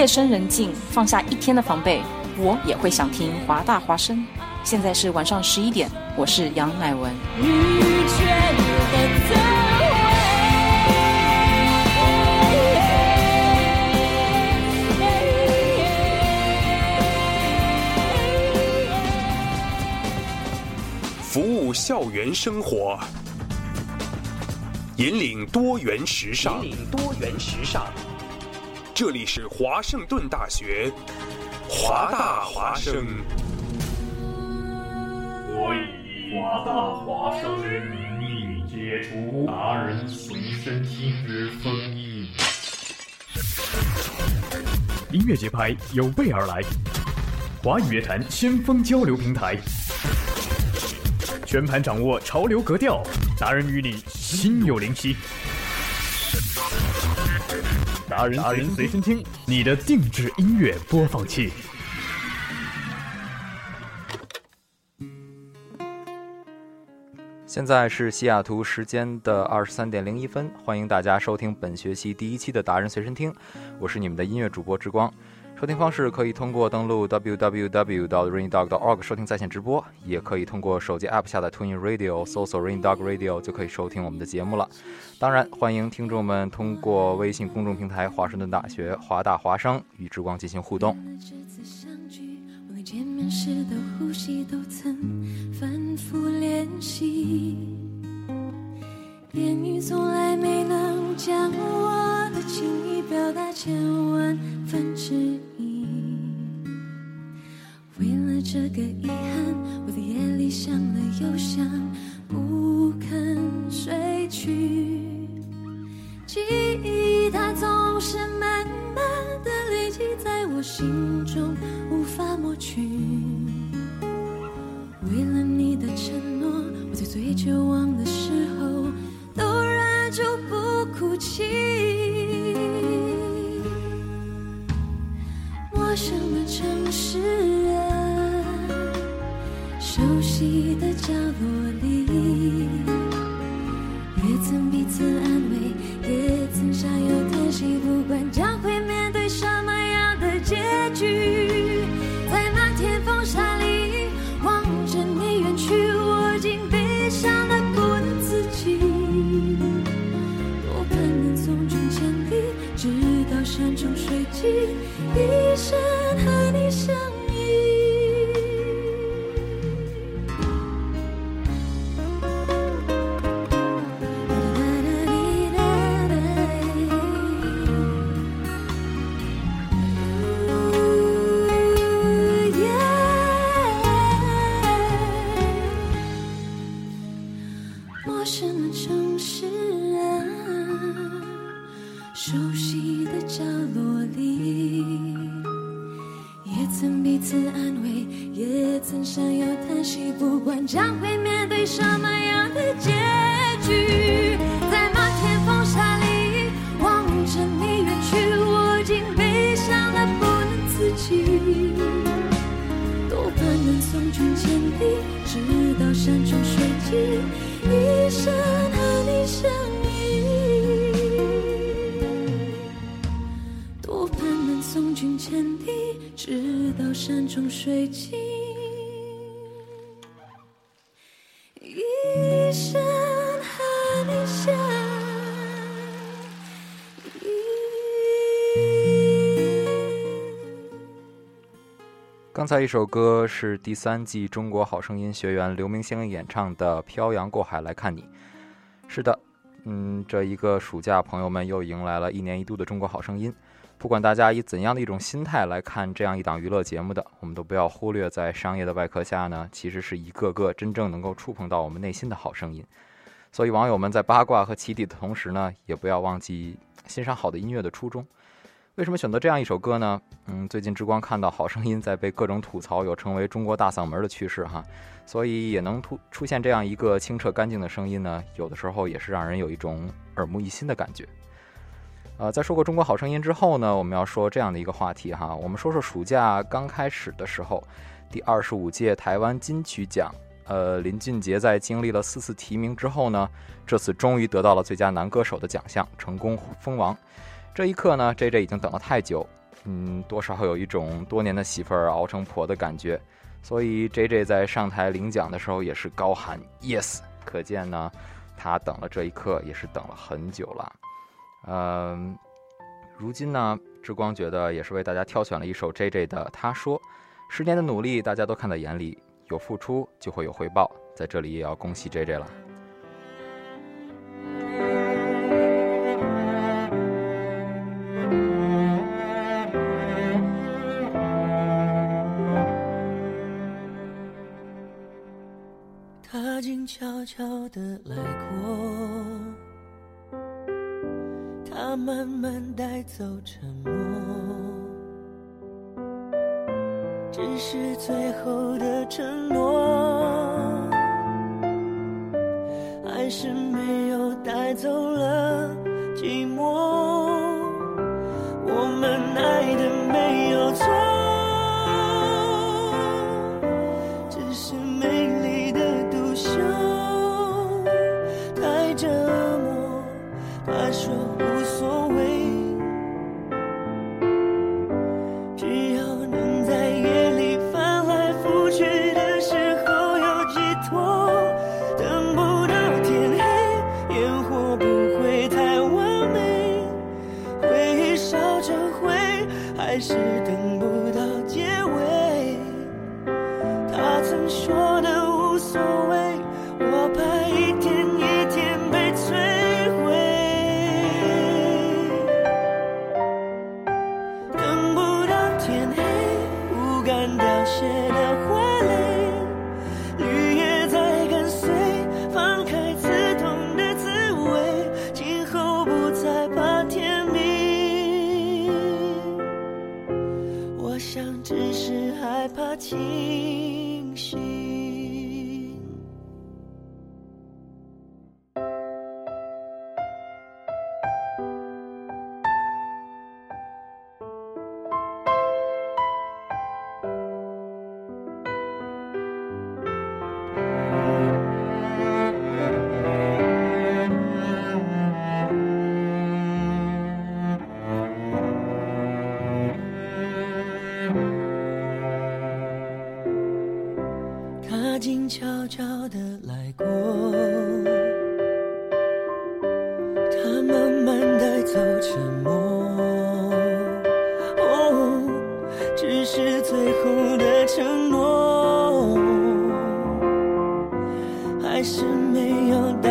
夜深人静，放下一天的防备，我也会想听华大华声。现在是晚上十一点，我是杨乃文。服务校园生活，引领多元时尚。引领多元时尚。这里是华盛顿大学，华大华生。我以华大华生之名义解除达人随身听之封印。音乐节拍有备而来，华语乐坛先锋交流平台，全盘掌握潮流格调，达人与你心有灵犀。达人达人随身听，你的定制音乐播放器。现在是西雅图时间的二十三点零一分，欢迎大家收听本学期第一期的达人随身听，我是你们的音乐主播之光。收听方式可以通过登录 www. 到 raindog. org 收听在线直播，也可以通过手机 App 下载 Tune Radio，搜索 Raindog Radio 就可以收听我们的节目了。当然，欢迎听众们通过微信公众平台华盛顿大学华大华商与之光进行互动。言语从来没能将我的情意表达千万分之。为了这个遗憾，我在夜里想了又想，不肯睡去。记忆它总是慢慢的累积在我心中。直到山穷水尽，一生和你相依。刚才一首歌是第三季中国好声音学员刘明星演唱的《漂洋过海来看你》。是的，嗯，这一个暑假，朋友们又迎来了一年一度的中国好声音。不管大家以怎样的一种心态来看这样一档娱乐节目的，我们都不要忽略，在商业的外壳下呢，其实是一个个真正能够触碰到我们内心的好声音。所以，网友们在八卦和起底的同时呢，也不要忘记欣赏好的音乐的初衷。为什么选择这样一首歌呢？嗯，最近之光看到《好声音》在被各种吐槽有成为中国大嗓门的趋势哈，所以也能突出现这样一个清澈干净的声音呢，有的时候也是让人有一种耳目一新的感觉。呃在说过中国好声音之后呢我们要说这样的一个话题哈我们说说暑假刚开始的时候第二十五届台湾金曲奖呃林俊杰在经历了四次提名之后呢这次终于得到了最佳男歌手的奖项成功封王。这一刻呢 jj 已经等了太久嗯多少有一种多年的媳妇儿熬成婆的感觉所以 jj 在上台领奖的时候也是高喊 yes 可见呢他等了这一刻也是等了很久了嗯如今呢之光觉得也是为大家挑选了一首 jj 的他说十年的努力大家都看在眼里有付出就会有回报。在这里也要恭喜 jj 了。他静悄悄的来过。慢慢带走沉默。只是最后的承诺还是没有带走他慢慢带走沉默。哦，只是最后的承诺，还是没有。带。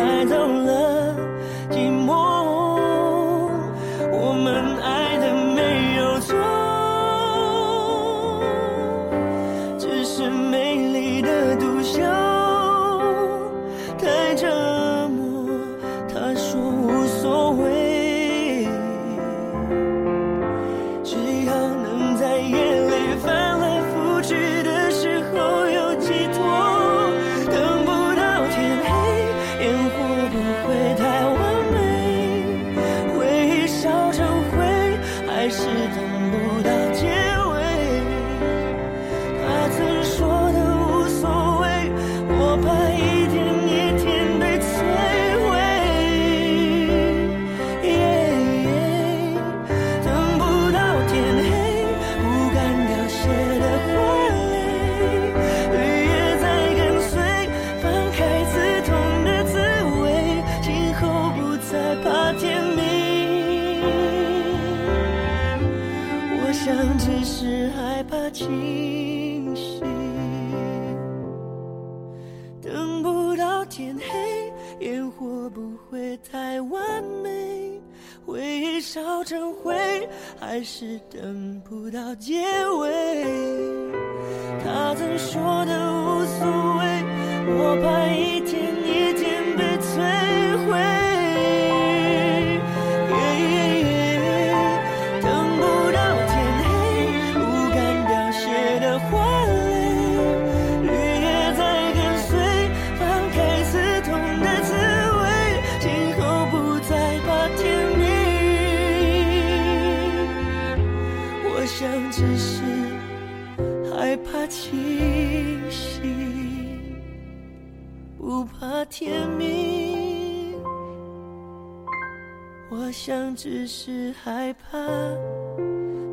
只是害怕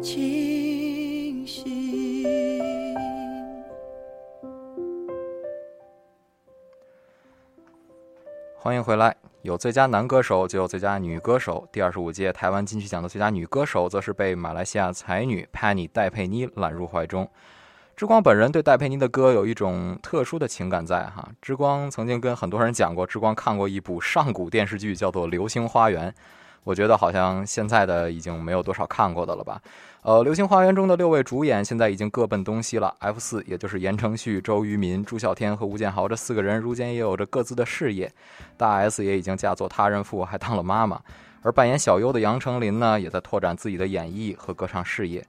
清醒欢迎回来有最佳男歌手就有最佳女歌手第二十五届台湾金曲奖的最佳女歌手则是被马来西亚才女 penny 戴佩妮揽入怀中。之光本人对戴佩妮的歌有一种特殊的情感在哈之光曾经跟很多人讲过之光看过一部上古电视剧叫做流星花园。我觉得好像现在的已经没有多少看过的了吧。呃，《流星花园》中的六位主演现在已经各奔东西了。F 四，也就是言承旭、周渝民、朱孝天和吴建豪这四个人，如今也有着各自的事业。大 S 也已经嫁作他人妇，还当了妈妈。而扮演小优的杨丞琳呢，也在拓展自己的演艺和歌唱事业。《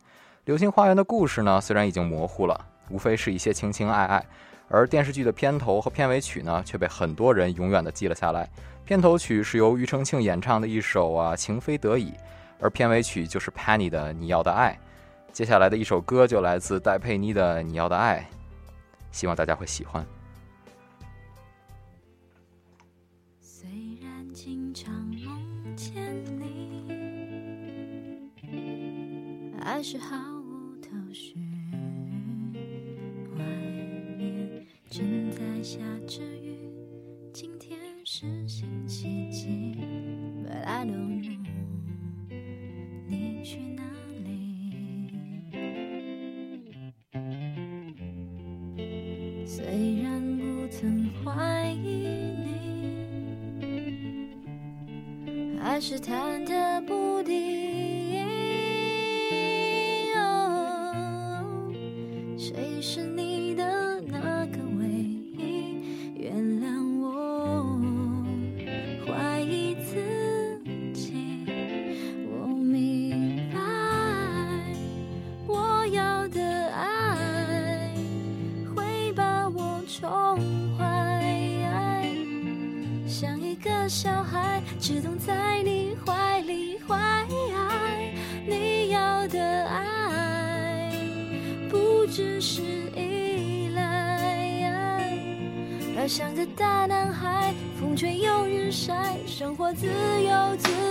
流星花园》的故事呢，虽然已经模糊了，无非是一些情情爱爱。而电视剧的片头和片尾曲呢，却被很多人永远的记了下来。片头曲是由庾澄庆演唱的一首啊《情非得已》，而片尾曲就是 Penny 的《你要的爱》。接下来的一首歌就来自戴佩妮的《你要的爱》，希望大家会喜欢。虽然经常梦见你，还是毫正在下着雨，今天是星期几？But I don't know，你去哪里？虽然不曾怀疑你。还是忐忑不定。的大男孩，风吹又日晒，生活自由自在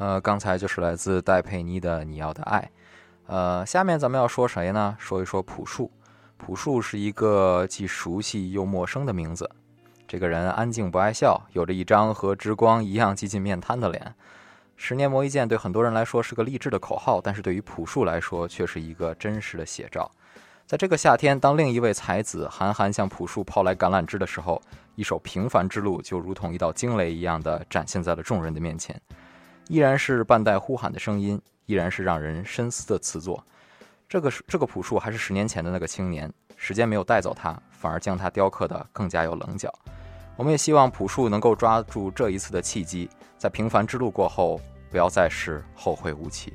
呃，刚才就是来自戴佩妮的你要的爱。呃，下面咱们要说谁呢？说一说朴树。朴树是一个既熟悉又陌生的名字，这个人安静不爱笑，有着一张和之光一样接近面瘫的脸。十年磨一剑对很多人来说是个励志的口号，但是对于朴树来说却是一个真实的写照。在这个夏天，当另一位才子韩寒向朴树抛来橄榄枝的时候，一首《平凡之路》就如同一道惊雷一样地展现在了众人的面前。依然是半带呼喊的声音，依然是让人深思的词作。这个这个朴树还是十年前的那个青年，时间没有带走他，反而将他雕刻的更加有棱角。我们也希望朴树能够抓住这一次的契机，在平凡之路过后，不要再是后会无期。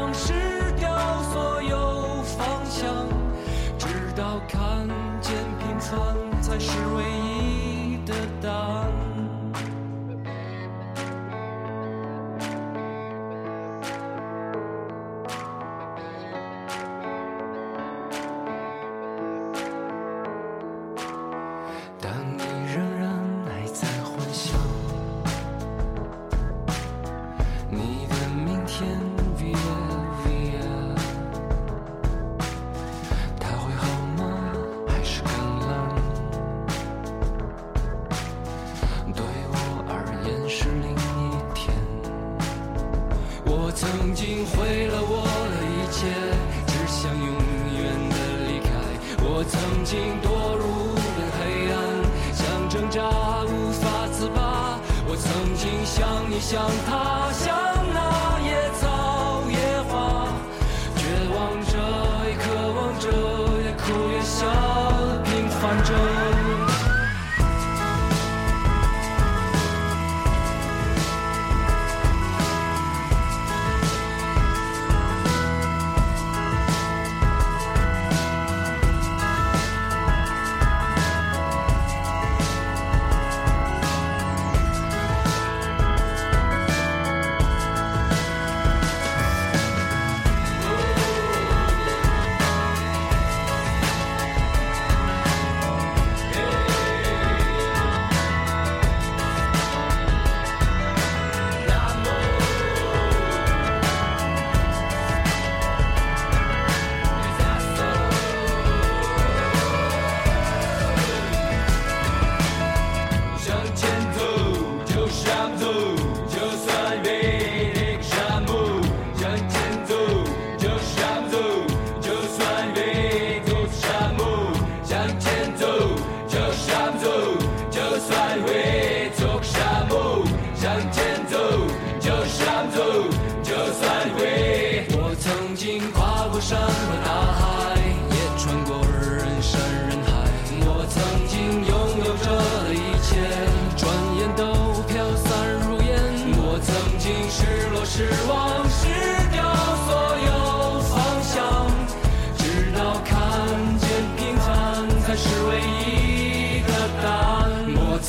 才是唯一想他。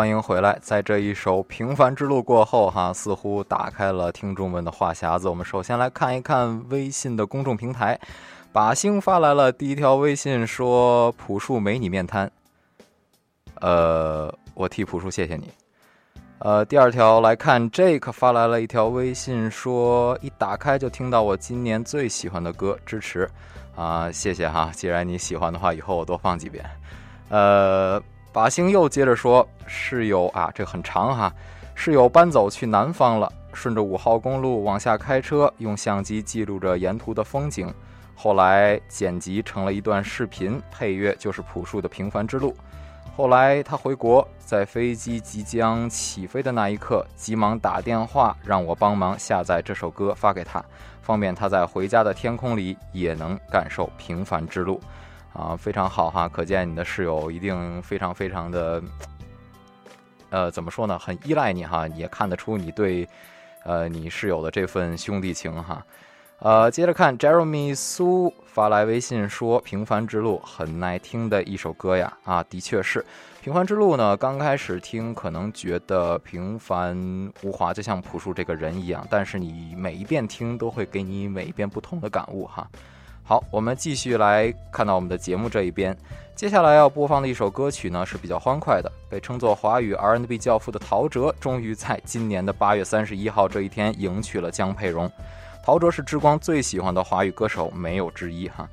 欢迎回来！在这一首《平凡之路》过后，哈，似乎打开了听众们的话匣子。我们首先来看一看微信的公众平台，把星发来了第一条微信，说：“朴树没你面瘫。”呃，我替朴树谢谢你。呃，第二条来看，Jake 发来了一条微信，说：“一打开就听到我今年最喜欢的歌，支持。”啊，谢谢哈！既然你喜欢的话，以后我多放几遍。呃。把星又接着说，室友啊，这很长哈。室友搬走去南方了，顺着五号公路往下开车，用相机记录着沿途的风景。后来剪辑成了一段视频，配乐就是朴树的《平凡之路》。后来他回国，在飞机即将起飞的那一刻，急忙打电话让我帮忙下载这首歌发给他，方便他在回家的天空里也能感受《平凡之路》。啊，非常好哈！可见你的室友一定非常非常的，呃，怎么说呢？很依赖你哈，也看得出你对，呃，你室友的这份兄弟情哈。呃，接着看，Jeremy 苏发来微信说：“平凡之路很耐听的一首歌呀。”啊，的确是，平凡之路呢，刚开始听可能觉得平凡无华，就像朴树这个人一样，但是你每一遍听都会给你每一遍不同的感悟哈。好，我们继续来看到我们的节目这一边。接下来要播放的一首歌曲呢是比较欢快的，被称作华语 R&B 教父的陶喆，终于在今年的八月三十一号这一天迎娶了江佩蓉。陶喆是之光最喜欢的华语歌手，没有之一哈。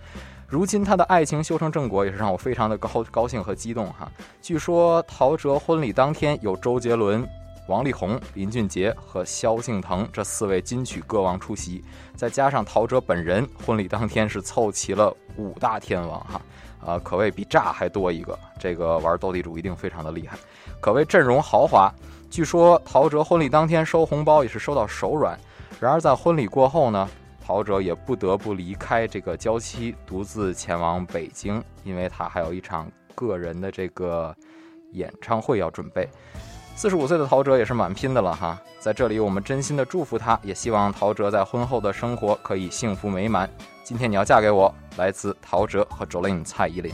如今他的爱情修成正果，也是让我非常的高高兴和激动哈。据说陶喆婚礼当天有周杰伦。王力宏、林俊杰和萧敬腾这四位金曲歌王出席，再加上陶喆本人，婚礼当天是凑齐了五大天王哈，啊，可谓比炸还多一个。这个玩斗地主一定非常的厉害，可谓阵容豪华。据说陶喆婚礼当天收红包也是收到手软。然而在婚礼过后呢，陶喆也不得不离开这个娇妻，独自前往北京，因为他还有一场个人的这个演唱会要准备。四十五岁的陶喆也是蛮拼的了哈，在这里我们真心的祝福他，也希望陶喆在婚后的生活可以幸福美满。今天你要嫁给我，来自陶喆和 Jolin 蔡依林。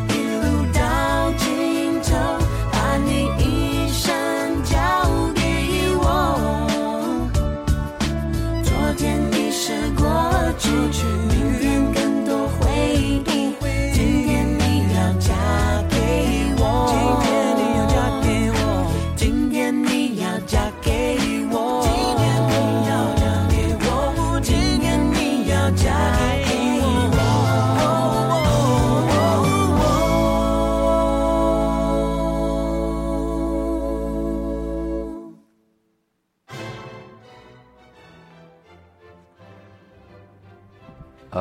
是过去，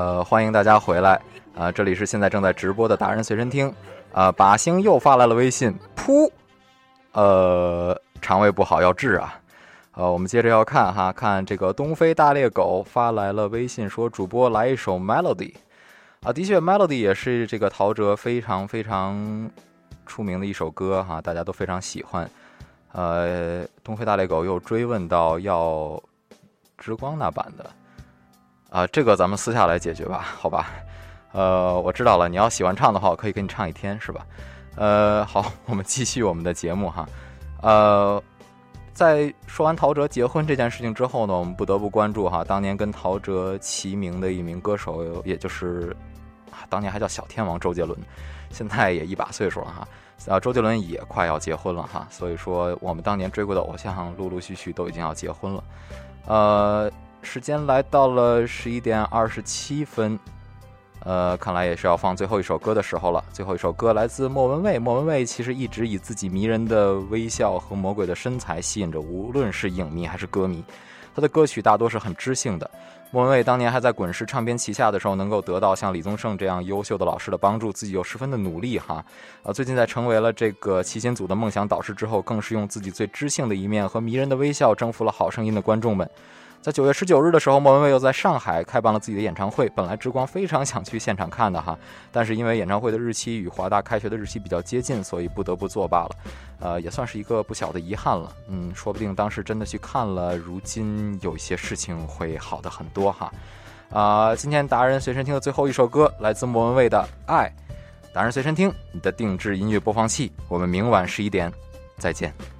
呃，欢迎大家回来啊、这里是现在正在直播的达人随身听啊、把星又发来了微信，噗，呃，肠胃不好要治啊。呃，我们接着要看哈，看这个东非大猎狗发来了微信说，主播来一首 Melody 啊，的确 Melody 也是这个陶喆非常非常出名的一首歌哈，大家都非常喜欢。呃，东非大猎狗又追问到要之光那版的。啊，这个咱们私下来解决吧，好吧？呃，我知道了，你要喜欢唱的话，我可以给你唱一天，是吧？呃，好，我们继续我们的节目哈。呃，在说完陶喆结婚这件事情之后呢，我们不得不关注哈，当年跟陶喆齐名的一名歌手，也就是啊，当年还叫小天王周杰伦，现在也一把岁数了哈。啊，周杰伦也快要结婚了哈，所以说我们当年追过的偶像，陆陆续续都已经要结婚了。呃，时间来到了十一点二十七分，呃，看来也是要放最后一首歌的时候了。最后一首歌来自莫文蔚，莫文蔚其实一直以自己迷人的微笑和魔鬼的身材吸引着无论是影迷还是歌迷。她的歌曲大多是很知性的。莫文蔚当年还在滚石唱片旗下的时候，能够得到像李宗盛这样优秀的老师的帮助，自己又十分的努力哈。啊，最近在成为了这个齐秦组的梦想导师之后，更是用自己最知性的一面和迷人的微笑征服了好声音的观众们。在九月十九日的时候，莫文蔚又在上海开办了自己的演唱会。本来之光非常想去现场看的哈，但是因为演唱会的日期与华大开学的日期比较接近，所以不得不作罢了。呃，也算是一个不小的遗憾了。嗯，说不定当时真的去看了，如今有一些事情会好的很多哈。啊、今天达人随身听的最后一首歌来自莫文蔚的《爱》，达人随身听你的定制音乐播放器。我们明晚十一点再见。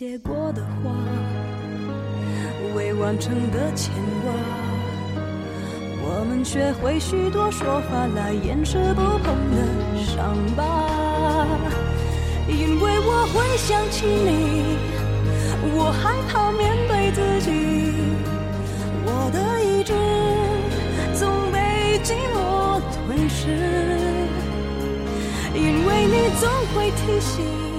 没结果的话，未完成的牵挂，我们学会许多说法来掩饰不碰的伤疤。因为我会想起你，我害怕面对自己，我的意志总被寂寞吞噬，因为你总会提醒。